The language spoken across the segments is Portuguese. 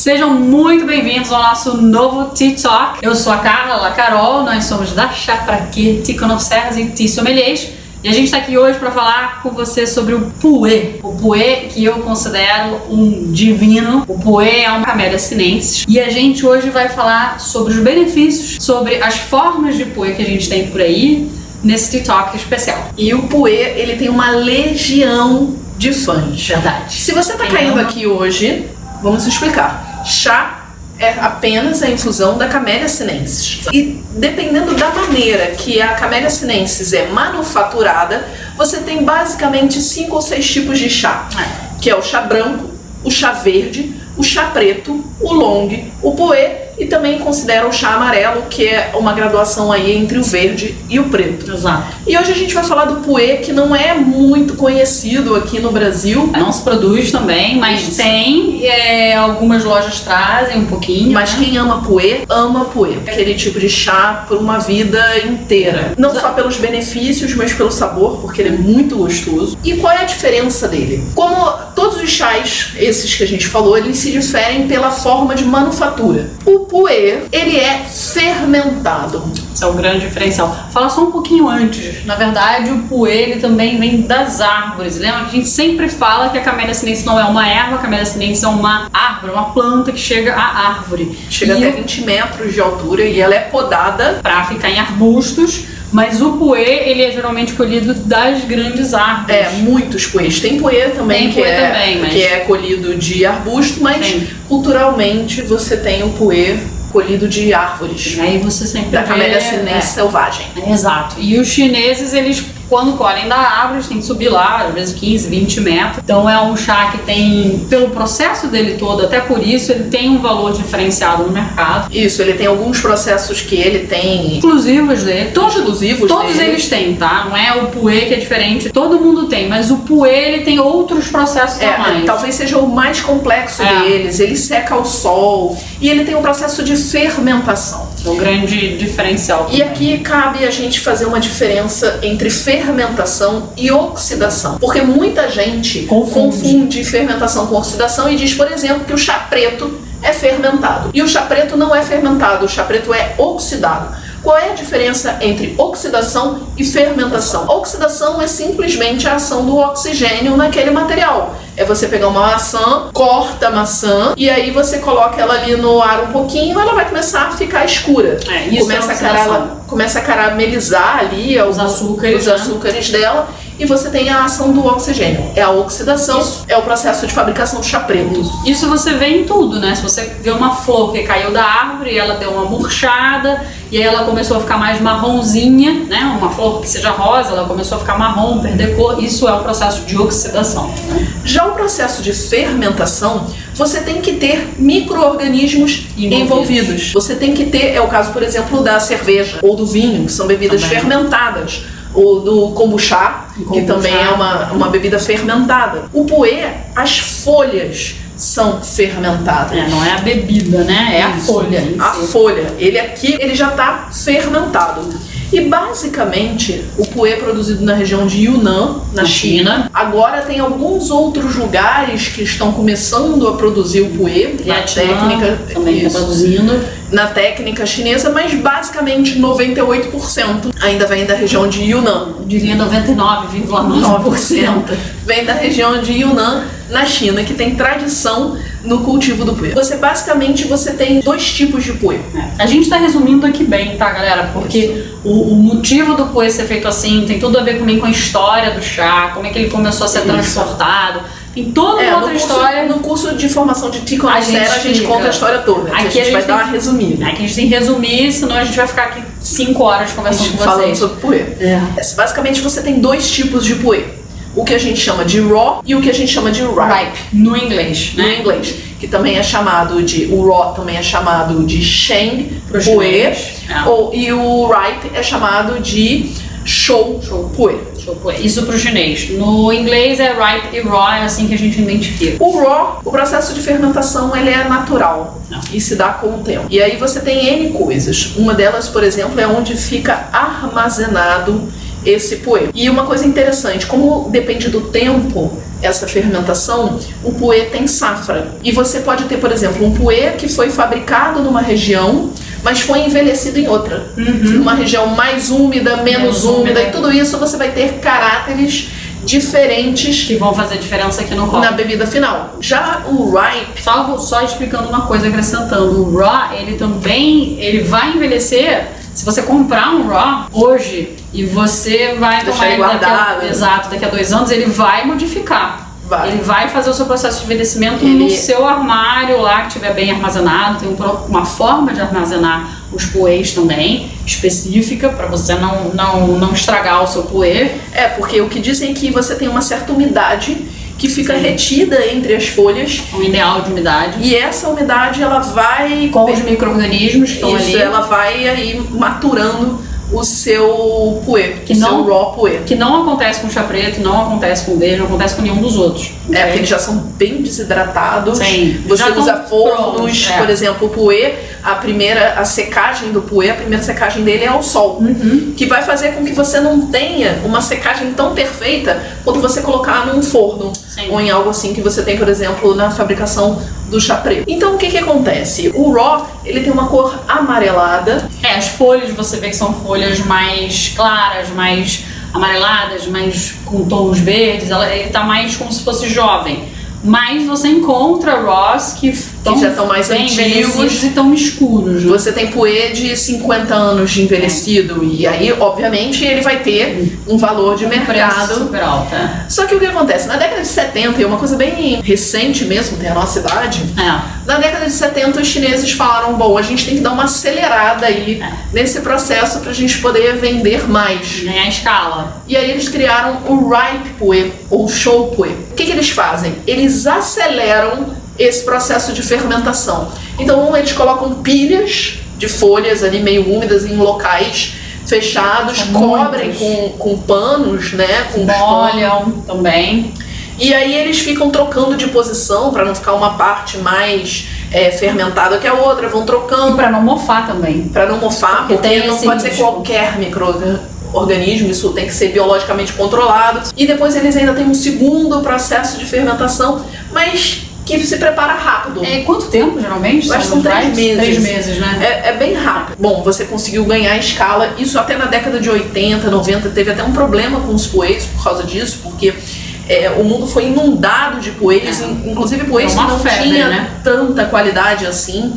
Sejam muito bem-vindos ao nosso novo Talk. Eu sou a Carla, Carol, nós somos da Chá Pra Quê, Tea Connoisseurs e Tea Sommeliers. E a gente está aqui hoje para falar com você sobre o Puê. O Puê que eu considero um divino. O Puê é uma camélia sinensis. E a gente hoje vai falar sobre os benefícios, sobre as formas de Puê que a gente tem por aí nesse TikTok especial. E o Puê, ele tem uma legião de fãs. Verdade. Se você tá Quem caindo aqui hoje, vamos explicar. Chá é apenas a infusão da Camellia sinensis. E dependendo da maneira que a Camellia sinensis é manufaturada, você tem basicamente cinco ou seis tipos de chá. Que é o chá branco, o chá verde, o chá preto, o long, o poê e também considera o chá amarelo, que é uma graduação aí entre o verde e o preto. Exato. E hoje a gente vai falar do puê, que não é muito conhecido aqui no Brasil, Não se produz também, mas Isso. tem. é, algumas lojas trazem um pouquinho. mas né? quem ama puê, ama puê. Aquele tipo de chá por uma vida inteira. Não só pelos benefícios, mas pelo sabor, porque ele é muito gostoso. E qual é a diferença dele? Como todos os chás, esses que a gente falou, eles se diferem pela forma de manufatura. O puê, ele é fermentado. Esse é o grande diferencial. Fala só um pouquinho antes. Na verdade, o puê ele também vem das árvores. Lembra a gente sempre fala que a camélia sinensis não é uma erva, a camélia sinensis é uma árvore, uma planta que chega à árvore. Chega e até 20 metros de altura e ela é podada para ficar em arbustos, mas o puê ele é geralmente colhido das grandes árvores. É, muitos poês. Tem poê também, Tem que, é, também, mas- que é colhido de arbusto, mas Sim. culturalmente você tem o poê colhido de árvores. E aí você sempre Da vê- camélia sinensis é. selvagem. Exato. E os chineses, eles, quando colhem da árvore, eles têm que subir lá, às vezes 15, 20 metros. Então é um chá que tem, pelo processo dele todo, até por isso, ele tem um valor diferenciado no mercado. Isso, ele tem alguns processos que ele tem Exclusivos dele. Todos, exclusivos todos dele. eles têm, tá? Não é o puê que é diferente. Todo mundo tem, mas o puê, ele tem outros processos a É, mais. talvez seja o mais complexo É. deles. Ele seca ao sol e ele tem um processo de fermentação. É o grande diferencial. E aqui cabe a gente fazer uma diferença entre fermentação e oxidação. Porque muita gente Confunde. confunde fermentação com oxidação e diz, por exemplo, que o chá preto é fermentado. E o chá preto não é fermentado, o chá preto é oxidado. Qual é a diferença entre oxidação e fermentação? Oxidação é simplesmente a ação do oxigênio naquele material. É você pegar uma maçã, corta a maçã e aí você coloca ela ali no ar um pouquinho, ela vai começar a ficar escura É, isso começa, é a oxidação. cara- começa a caramelizar ali alguns- açúcares, os né? açúcares dela e você tem a ação do oxigênio. É a oxidação, Isso. é o processo de fabricação do chá preto. Isso você vê em tudo, né? Se você vê uma flor que caiu da árvore, ela deu uma murchada e aí ela começou a ficar mais marronzinha, né? Uma flor que seja rosa, ela começou a ficar marrom, perder cor. Isso é o processo de oxidação. Já o processo de fermentação, você tem que ter micro-organismos Envolvidos. envolvidos. Você tem que ter, é o caso, por exemplo, da cerveja ou do vinho, que são bebidas Também. fermentadas. Ou do kombucha, O que kombucha. também é uma, uma bebida fermentada. O puê, as folhas são fermentadas. É, não é a bebida, né? É a Isso. folha. A folha. Ele aqui, ele já está fermentado. E basicamente, o puê é produzido na região de Yunnan, na Na China. China. Agora tem alguns outros lugares que estão começando a produzir o puê na Vietnã técnica, também está isso, produzindo. Na técnica chinesa, mas basicamente 98% ainda vem da região de Yunnan. Diria 99,9%. vem da região de Yunnan, na China, que tem tradição no cultivo do puê. Você basicamente você tem dois tipos de puê. É. A gente tá resumindo aqui bem, tá, galera? Porque o, o motivo do puê ser feito assim tem tudo a ver também com a história do chá, como é que ele começou a ser Isso. transportado. Tem toda É, uma no outra curso, história. no curso de formação de Tico A gente a gente conta a história toda. Aqui a gente, a gente vai tem dar uma resumida. É que a gente tem que resumir, senão a gente vai ficar aqui 5 horas conversando com falando vocês. sobre puê. É. Basicamente você tem dois tipos de puê. O que a gente chama de raw e o que a gente chama de ripe. Ripe, no inglês, No né? inglês, que também é chamado de o raw também é chamado de sheng puê, é. ou e o ripe é chamado de shou puê. Pôr. Isso pro chinês. No inglês é ripe e raw, é assim que a gente identifica. O raw, o processo de fermentação, ele é natural Não. e se dá com o tempo. E aí você tem N coisas. Uma delas, por exemplo, é onde fica armazenado esse puê. E uma coisa interessante, como depende do tempo essa fermentação, o puê tem safra. E você pode ter, por exemplo, um puê que foi fabricado numa região, mas foi envelhecido em outra. Uhum. Uma região mais úmida, menos, Menos úmida, e tudo isso você vai ter caráteres diferentes Que vão fazer diferença aqui no copo. na bebida final. Já o ripe, Só, só explicando uma coisa, acrescentando. O raw, ele também, ele vai envelhecer. Se você comprar um raw hoje e você vai Deixar tomar ele ele daqui a, guardado. exato, daqui a dois anos, ele vai modificar. Vai. Ele vai fazer o seu processo de envelhecimento Ele- no seu armário lá que estiver bem armazenado. Tem um uma forma de armazenar os poês também, específica, para você não, não, não estragar o seu poê. é porque o que dizem é que você tem uma certa umidade que fica retida entre as folhas Um ideal de umidade. e essa umidade ela vai Com os micro-organismos que estão Isso, ali. ela vai aí maturando o seu puê, Que o não- seu raw puê. Que não acontece com o chá preto, não acontece com o verde, não acontece com nenhum dos outros. É, porque eles já são bem desidratados. Sim. Você Já usa fornos, é. por exemplo, o puê, a primeira, a secagem do puê, a primeira secagem dele é ao sol. Uhum. Que vai fazer com que você não tenha uma secagem tão perfeita quanto você colocar num forno. Sim. Ou em algo assim que você tem, por exemplo, na fabricação do chá preto. Então o que que acontece? O raw, ele tem uma cor amarelada, É, as folhas você vê que são folhas mais claras, mais amareladas, mais com tons verdes, ele tá mais como se fosse jovem. Mas você encontra Ross que, tão já tão mais antigos. e tão escuros. Você tem puê de 50 anos de envelhecido e aí, obviamente, ele vai ter um valor de Um mercado. super alto. é. Só que o que acontece? Na década de 70, e é uma coisa bem recente mesmo, tem a nossa idade, É. na década de 70 os chineses falaram, bom, a gente tem que dar uma acelerada aí É. nesse processo pra gente poder vender mais. Ganhar escala. E aí eles criaram o ripe puê, ou show puê. O que, que eles fazem? Eles aceleram esse processo de fermentação. Então eles colocam pilhas de folhas ali meio úmidas em locais fechados, cobrem com, com panos, né? Com. Molham também. E aí eles ficam trocando de posição para não ficar uma parte mais é, fermentada que a outra, vão trocando pra não mofar também. para não mofar, Porque porque não pode ser risco. qualquer microorganismo, isso tem que ser biologicamente controlado. E depois eles ainda têm um segundo processo de fermentação, mas que se prepara rápido. É, quanto tempo, geralmente? Eu acho que São três meses. Três meses, né? É, é bem rápido. Bom, você conseguiu ganhar escala. Isso até na década de 80, 90 teve até um problema com os poês por causa disso, porque é, o mundo foi inundado de poês, É. in- inclusive poês É que não febre, tinha né? tanta qualidade assim.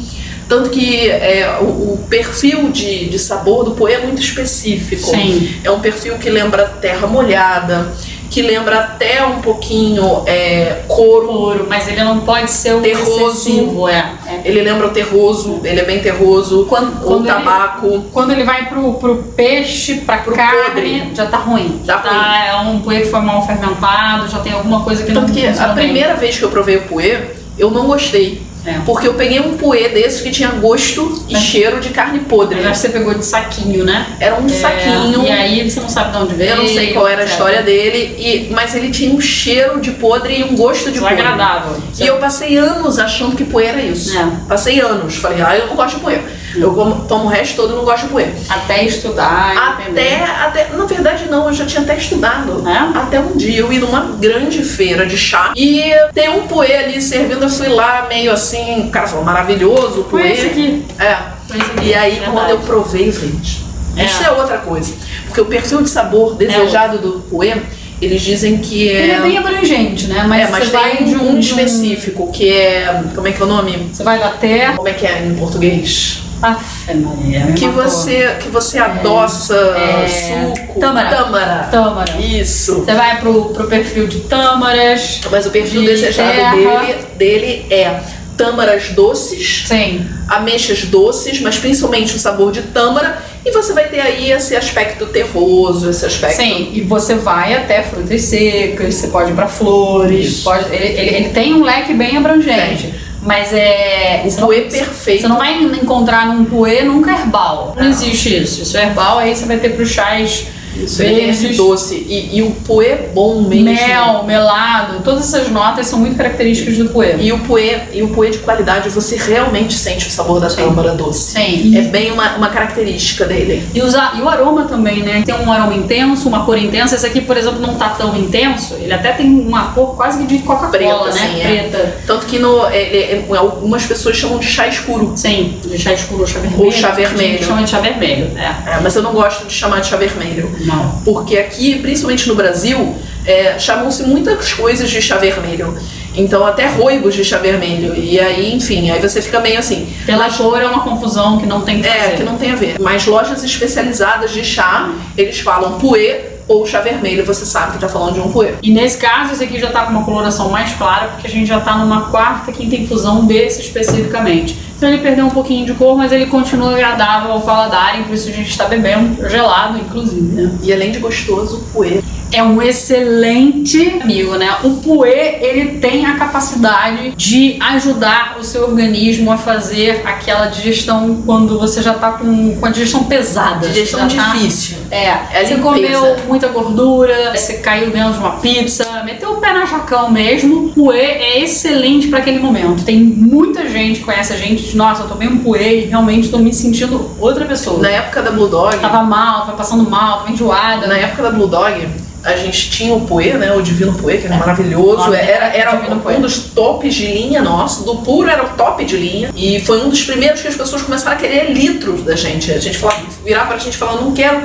Tanto que é, o, o perfil de, de sabor do poê é muito específico. Sim. É um perfil que lembra terra molhada, que lembra até um pouquinho é, couro. Couro, mas ele não pode ser o Terroso. excessivo, é. é. Ele lembra o terroso, ele é bem terroso. Quando- o quando ele- tabaco. Quando ele vai pro, pro peixe, pra Pro carne, podre. já tá ruim. Já tá, é um poê que foi mal fermentado, já tem alguma coisa que não Tanto que a bem. primeira vez que eu provei o puê, eu não gostei. É. Porque eu peguei um puê desses que tinha gosto e Mas- cheiro de carne podre. Que você pegou de saquinho, né? Era um É, saquinho. E aí você não sabe de onde veio. Eu não sei qual era a história dele, e, mas ele tinha um cheiro de podre e um gosto de podre. Desagradável. E eu passei anos achando que puê era isso. É. Passei anos. Falei, ah, eu não gosto de puê. Eu como- tomo o resto todo e não gosto de puê. Até estudar, Até, entender. até, na verdade não, eu já tinha até estudado. É? Até um dia eu ir numa grande feira de chá e tem um puê ali servindo, eu fui lá meio assim, o cara falou, maravilhoso o Foi puê. esse aqui. É. Foi esse aqui. E aí verdade. quando eu provei, gente, É. isso é outra coisa. Porque o perfil de sabor desejado do puê, eles dizem que é... Ele é bem abrangente, né? Mas, é, mas tem vai de um, um- específico que é. Como é que é o nome? Você vai da terra. Como é que é em português? Maria. me Que matou. você, que você adoça É. suco. Tâmara. Tâmara. Tâmara. Isso. Você vai pro, pro perfil de tâmaras. Mas o perfil De desejado terra. dele, dele é tâmaras doces, Sim. ameixas doces, mas principalmente o sabor de tâmara. E você vai ter aí esse aspecto terroso, esse aspecto. Sim, e você vai até frutas secas, você pode ir pra flores, pode, ele, ele, ele tem um leque bem abrangente. Mas é. O você não- puê perfeito. Você não vai encontrar num puê nunca herbal. Não existe isso. Isso é herbal, aí você vai ter pros chás Isso, ele tem esse doce. E, e o puê bom mesmo. Mel, melado, todas essas notas são muito características do puê. E o puê, e o puê de qualidade, você realmente sente o sabor da tâmara doce. Sim. É bem uma, uma característica dele. E, usa, e o aroma também, né? Tem um aroma intenso, uma cor intensa. Esse aqui, por exemplo, não tá tão intenso. Ele até tem uma cor quase que de Coca-Cola, Preta, né? assim, é. Preta. Tanto que no, é- é- algumas pessoas chamam de chá escuro. Sim, de chá escuro ou chá vermelho. Ou chá A gente vermelho. chama de chá vermelho, é. É, mas eu não gosto de chamar de chá vermelho. Não. Porque aqui, principalmente no Brasil, é, chamam-se muitas coisas de chá vermelho. Então, até roibos de chá vermelho. E aí, enfim, aí você fica meio assim. Pela cor é uma confusão que não tem que É, fazer. que não tem a ver. Mas lojas especializadas de chá, eles falam puê ou chá vermelho, você sabe que tá falando de um puê. E nesse caso, esse aqui já tá com uma coloração mais clara, porque a gente já tá numa quarta, quinta infusão desse especificamente. Então ele perdeu um pouquinho de cor, mas ele continua agradável ao paladar, e por isso a gente está bebendo gelado, inclusive, né? E além de gostoso, o puê. É um excelente amigo, né? O puê, ele tem a capacidade de ajudar o seu organismo a fazer aquela digestão quando você já tá com, com a digestão pesada. Digestão tá- difícil. é, É você limpeza. comeu muita gordura, você caiu dentro de uma pizza, meteu o pé na jacão mesmo. Puê é excelente para aquele momento. Tem muita gente que conhece a gente e diz, nossa, eu tomei um puê e realmente tô me sentindo outra pessoa. Na época da Blue Dog, Tava mal, tava passando mal, tava enjoada. na época da Blue Dog, a gente tinha o puê, né? O Divino Puê, que era maravilhoso. Ó, Era, era um dos tops de linha nosso. Do puro era o top de linha. E foi um dos primeiros que as pessoas começaram a querer litros da gente. A gente falava, virava pra gente e falava, não quero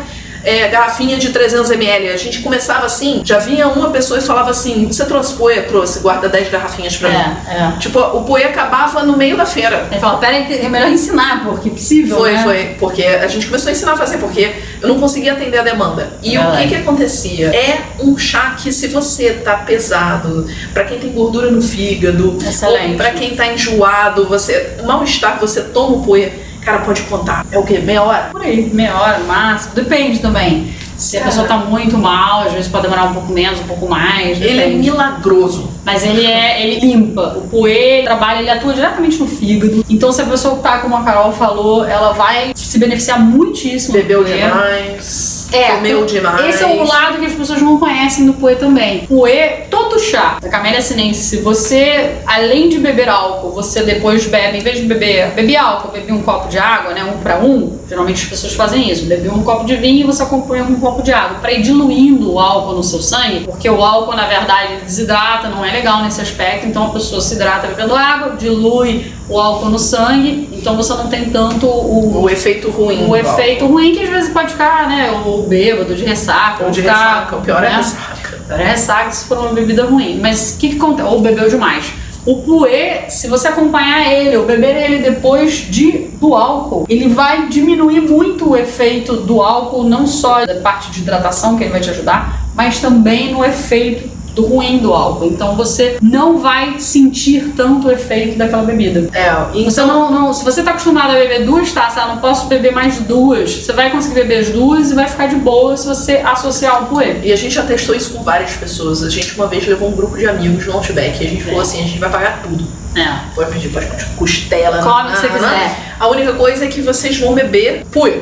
é, garrafinha de 300ml. A gente começava assim, já vinha uma pessoa e falava assim, você trouxe puê? Trouxe, guarda 10 garrafinhas pra mim. É, é. Tipo, o puê acabava no meio da feira. Ele fala, peraí, é melhor ensinar, porque é possível, Foi, né? foi. Porque a gente começou a ensinar a fazer, porque eu não conseguia atender a demanda. E É o que que acontecia? É um chá que se você tá pesado, pra quem tem gordura no fígado, Excelente. ou pra quem tá enjoado, você mal-estar, você toma o puê, cara, pode contar. É o quê? Meia hora? Por aí, meia hora, máximo. Depende também. Se a pessoa tá muito mal, às vezes pode demorar um pouco menos, um pouco mais. Ele é depende. milagroso. Mas ele é, ele limpa. O puê trabalha, ele atua diretamente no fígado. Então se a pessoa tá, como a Carol falou, ela vai se beneficiar muitíssimo. Bebeu demais, É, comeu demais. Esse é o lado que as pessoas não conhecem do puê também. Puê, todo chá da Camélia sinense, se você, além de beber álcool, você depois bebe, em vez de beber, beber álcool, beber um copo de água, né, um para um, geralmente as pessoas fazem isso, beber um copo de vinho e você acompanha com um copo de água, para ir diluindo o álcool no seu sangue, porque o álcool, na verdade, desidrata, não é legal nesse aspecto, então a pessoa se hidrata bebendo água, dilui o álcool no sangue, então você não tem tanto o, O efeito ruim. o efeito ruim que às vezes pode ficar, né? O bêbado, de ressaca. Ou de ficar, ressaca. O pior é né? ressaca. O pior é ressaca se for uma bebida ruim. Mas o que, que acontece? Ou bebeu demais. O puê, se você acompanhar ele ou beber ele depois de, do álcool, ele vai diminuir muito o efeito do álcool, não só da parte de hidratação, que ele vai te ajudar, mas também no efeito do ruim do álcool. Então você não vai sentir tanto o efeito daquela bebida. É, Você então não, não- se você tá acostumado a beber duas taças, ah, não posso beber mais duas. Você vai conseguir beber as duas e vai ficar de boa se você associar o puê. E a gente já testou isso com várias pessoas. A gente uma vez levou um grupo de amigos no Outback e a gente falou assim, a gente vai pagar tudo. É. Pode pedir, pode pedir costela. Come o que você quiser. A única coisa é que vocês vão beber puê.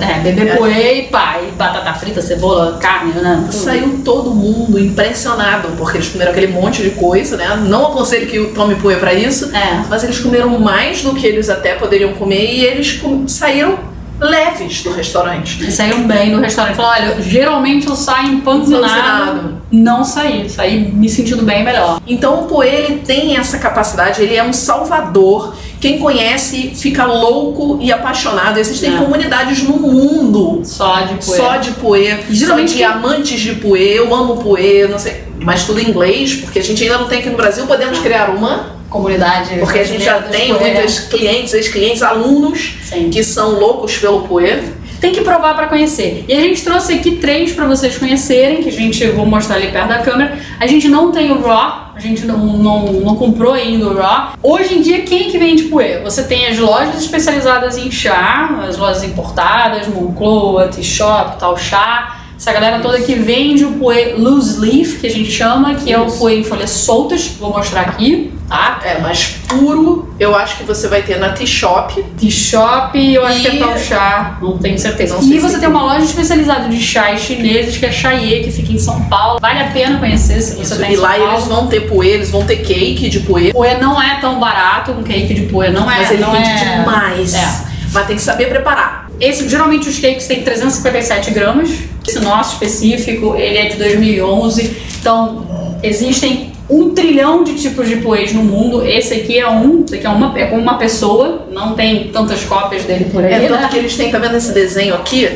É, beber É. e e batata frita, cebola, carne, né? Tudo. Saiu todo mundo impressionado, porque eles comeram aquele monte de coisa, né? Não aconselho que tome puê pra isso, É. mas eles comeram mais do que eles até poderiam comer e eles saíram leves do restaurante. Saíram bem no restaurante. Falaram, olha, geralmente eu saio. Empanzinado. Não saí, saí me sentindo bem melhor. Então o Poe ele tem essa capacidade, ele é um salvador. Quem conhece fica louco e apaixonado. Existem É. comunidades no mundo Só de puê. só de Poe, Geralmente só de quem- amantes de Poe. Eu amo Poe, não sei, mas tudo em inglês, porque a gente ainda não tem aqui no Brasil. Podemos criar uma, Comunidade. porque a gente já tem muitos clientes, ex-clientes, alunos Sim. que são loucos pelo Poe. Tem que provar pra conhecer. E a gente trouxe aqui três pra vocês conhecerem, que a gente vou mostrar ali perto da câmera. A gente não tem o Raw, a gente não, não, não comprou ainda o Raw. Hoje em dia, quem que vende puê? Você tem as lojas especializadas em chá, as lojas importadas, Moncloa, T-Shop, Tal Chá. Essa galera toda que vende o puê loose leaf, que a gente chama, que é o puê em folhas soltas. Vou mostrar aqui. Tá? É, mas puro eu acho que você vai ter na T-Shop. T-Shop, eu acho que é tal chá, não tenho certeza. Não e você tem uma loja especializada de chás chineses, que é Chaie, que fica em São Paulo. Vale a pena conhecer se você tem E lá Paulo. eles vão ter poê, eles vão ter cake de poê. Poê não é tão barato, um cake de poê não é. Mas ele não rende é... demais. É. Mas tem que saber preparar. Esse, geralmente os cakes têm 357 gramas. Esse nosso específico, ele é de 2011. Então, existem um trilhão de tipos de poês no mundo. Esse aqui é um, esse aqui é uma, é com uma pessoa, não tem tantas cópias dele por aí. É tanto né? que eles têm, tá vendo esse desenho aqui?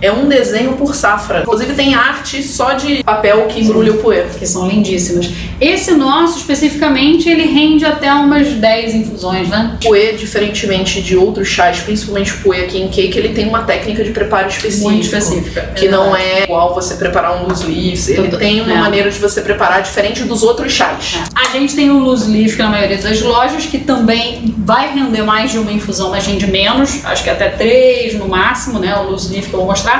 É um desenho por safra. Inclusive tem arte só de papel que embrulha o poê. Que são lindíssimas. Esse nosso, especificamente, ele rende até umas 10 infusões, né? Poê, diferentemente de outros chás, principalmente o poê aqui em cake, ele tem uma técnica de preparo específica. Muito específica. Que não é igual você preparar um loose leaf. Ele Tudo. tem uma é. maneira de você preparar diferente dos outros chás. É. A gente tem o loose leaf, que na maioria das lojas, que também vai render mais de uma infusão, mas rende menos. Acho que até três no máximo, né? O loose leaf que eu vou mostrar.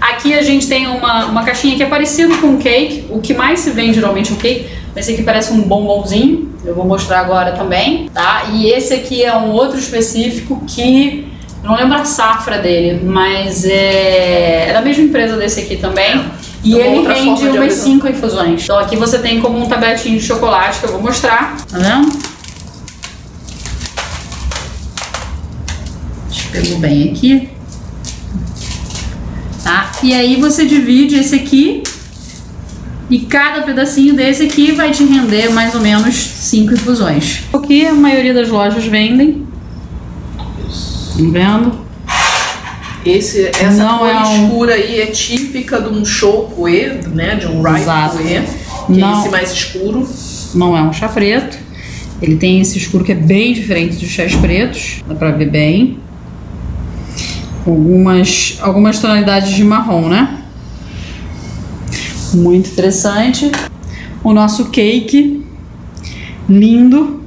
Aqui a gente tem uma, uma caixinha que é parecida com um cake. O que mais se vende geralmente é o cake. Esse aqui parece um bombonzinho. Eu vou mostrar agora também, tá? E esse aqui é um outro específico que não lembro a safra dele, mas é, é da mesma empresa desse aqui também. É. E ele rende umas 5 infusões. Então aqui você tem como um tabletinho de chocolate que eu vou mostrar. Tá vendo? Pegar bem aqui tá? E aí você divide esse aqui e cada pedacinho desse aqui vai te render mais ou menos 5 infusões. Aqui a maioria das lojas vendem. Estão vendo? Esse, essa Não cor é um... escura aí é típica de um show coe, né? De um ripe coe, que Não. é esse mais escuro. Não é um chá preto. Ele tem esse escuro que é bem diferente dos chás pretos. Dá pra ver bem algumas, algumas tonalidades de marrom, né? Muito interessante. O nosso cake, lindo.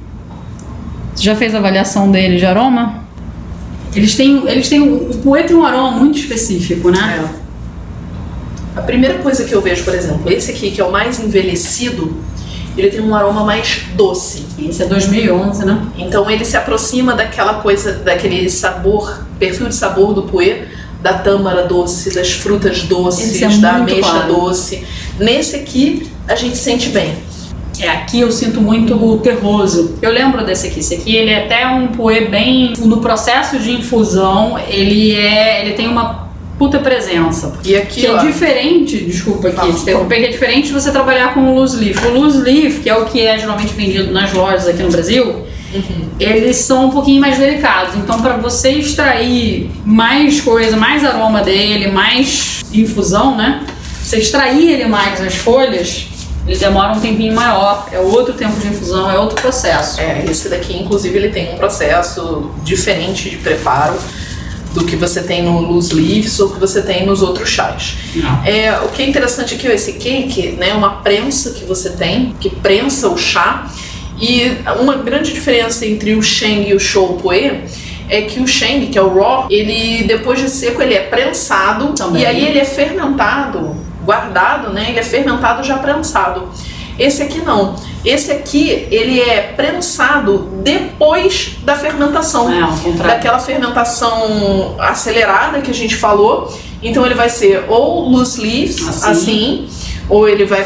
Você já fez a avaliação dele de aroma? Eles têm, eles têm o poeta tem um aroma muito específico, né? É. A primeira coisa que eu vejo, por exemplo, esse aqui que é o mais envelhecido, ele tem um aroma mais doce. Esse é 2011, né? Então ele se aproxima daquela coisa, daquele sabor, perfil de sabor do puê, da tâmara doce, das frutas doces, é da ameixa claro. doce. Nesse aqui a gente sente bem. É, aqui eu sinto muito o terroso. Eu lembro desse aqui. Esse aqui ele é até um poê bem no processo de infusão. Ele é, ele tem uma puta presença. E aqui, que é ó, é diferente, desculpa aqui, te interromper, que é diferente de você trabalhar com o loose leaf. O loose leaf, que é o que é geralmente vendido nas lojas aqui no Brasil, uhum. eles são um pouquinho mais delicados. Então, para você extrair mais coisa, mais aroma dele, mais infusão, né? Você extrair ele mais as folhas, ele demora um tempinho maior, é outro tempo de infusão, é outro processo. É, esse daqui, inclusive, ele tem um processo diferente de preparo do que você tem no loose leaves ou que você tem nos outros chás. É, o que é interessante aqui é esse cake, né, uma prensa que você tem, que prensa o chá, e uma grande diferença entre o Sheng e o Shou Poe é que o Sheng, que é o raw, ele depois de seco ele é prensado Também. e aí ele é fermentado, guardado, né? Ele é fermentado já prensado. Esse aqui não. Esse aqui, ele é prensado depois da fermentação. É, ao contrário. Daquela fermentação acelerada que a gente falou. Então ele vai ser ou loose leaves, assim, assim ou ele vai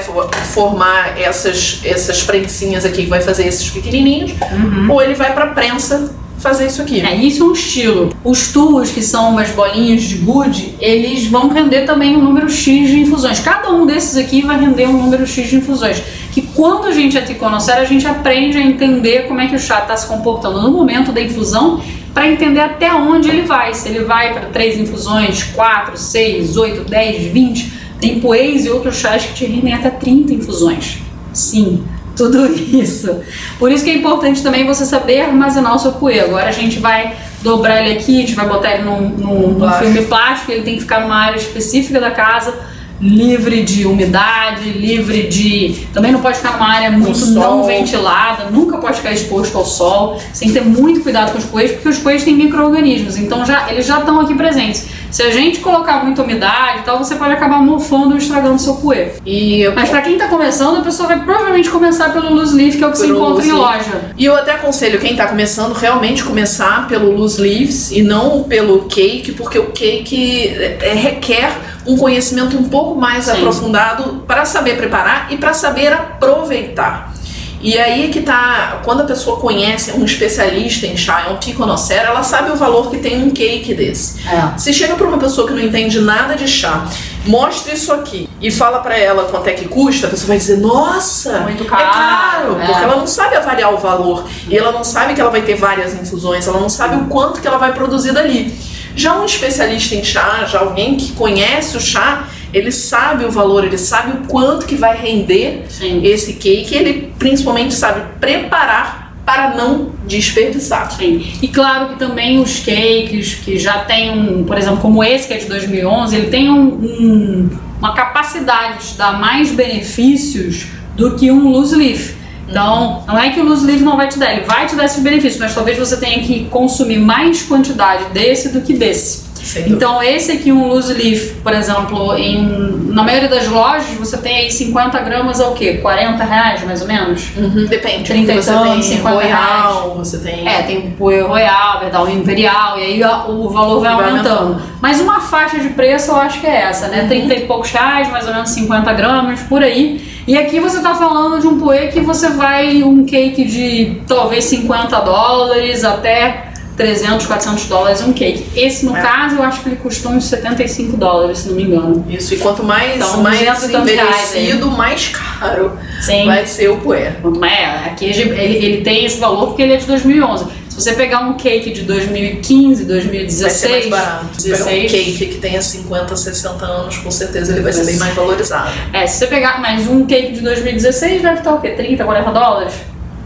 formar essas, essas prensinhas aqui que vai fazer esses pequenininhos, uhum. ou ele vai para prensa fazer isso aqui. É, isso é um estilo. Os tubos, que são umas bolinhas de gude, eles vão render também um número X de infusões. Cada um desses aqui vai render um número X de infusões. Que quando a gente é triconossera, a gente aprende a entender como é que o chá está se comportando no momento da infusão para entender até onde ele vai. Se ele vai para três infusões, quatro, seis, oito, dez, vinte. Tem poês e outros chás que te rendem até 30 infusões. Sim, tudo isso. Por isso que é importante também você saber armazenar o seu puê. Agora a gente vai dobrar ele aqui, a gente vai botar ele num, num, num filme plástico, ele tem que ficar numa área específica da casa, livre de umidade, livre de. Também não pode ficar numa área muito não ventilada, nunca pode ficar exposto ao sol. Você tem que ter muito cuidado com os coelhos, porque os coelhos têm micro-organismos, então já, eles já estão aqui presentes. Se a gente colocar muita umidade e tal, você pode acabar mofando ou estragando seu puer. E eu, Mas pra quem tá começando, a pessoa vai provavelmente começar pelo loose leaf, que é o que você Pelo encontra em loja. e eu até aconselho quem tá começando realmente começar pelo loose leaves e não pelo cake, porque o cake é, requer um conhecimento um pouco mais Sim. aprofundado para saber preparar e para saber aproveitar. E aí é que tá, quando a pessoa conhece um especialista em chá, é um connoisseur, ela sabe o valor que tem um cake desse. É. Se chega para uma pessoa que não entende nada de chá, mostra isso aqui e fala para ela quanto é que custa, a pessoa vai dizer: "Nossa, Muito é caro." caro", É. porque ela não sabe avaliar o valor e ela não sabe que ela vai ter várias infusões, ela não sabe o quanto que ela vai produzir dali. Já um especialista em chá, já alguém que conhece o chá, ele sabe o valor, ele sabe o quanto que vai render Sim. esse cake, ele principalmente sabe preparar para não desperdiçar. Sim. E claro que também os cakes que já tem um, por exemplo, como esse que é de 2011, ele tem um- um- uma capacidade de dar mais benefícios do que um loose leaf. Então, não é que o loose leaf não vai te dar, ele vai te dar esses benefícios, mas talvez você tenha que consumir mais quantidade desse do que desse. Então, esse aqui, um loose leaf, por exemplo, em, na maioria das lojas, você tem aí 50 gramas, é o quê? 40 reais, mais ou menos? Uhum, depende. 30 porque você tem 50 Royal, você tem. É, tem o Royal, o Imperial, e aí o valor vai Vai aumentando. aumentando. Mas uma faixa de preço eu acho que é essa, né? 30 e poucos reais, mais ou menos 50 gramas, por aí. E aqui você tá falando de um Poe que você vai, um cake de talvez 50 dólares até 300, 400 dólares um cake. Esse, no É. caso, eu acho que ele custou uns 75 dólares, se não me engano. Isso, e quanto mais, Então, mais 200 tantos reais aí. envelhecido, mais caro Sim. vai ser o puer. Quanto mais é, aqui ele, ele tem esse valor porque ele é de 2011. Se você pegar um cake de 2015, Vai ser 2016, mais barato. Se pegar um 16, cake que tenha 50, 60 anos, com certeza ele vai ser bem mais valorizado. É, se você pegar mais um cake de 2016, deve estar o quê? 30, 40 dólares?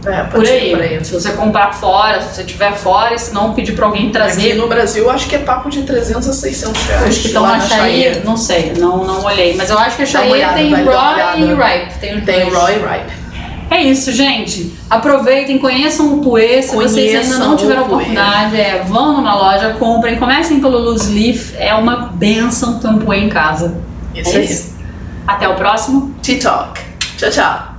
É, Por aí. por aí. Se você comprar fora, se você tiver fora, e se não pedir pra alguém Aqui trazer. no Brasil, acho que é papo de 300 a 600 reais. Os que estão na Chaia. não sei, não, não olhei. Mas eu acho que a olhada, tem Raw e. Ripe. Tem, Tem. Roy Ripe. É isso, gente. Aproveitem, conheçam o Puê. Se vocês ainda Conheçam não tiveram oportunidade, é, vão numa loja, comprem, comecem pelo Loose Leaf. É uma benção ter um Puê em casa. Isso é aí. isso. Até o próximo. T-Talk. Tchau, tchau.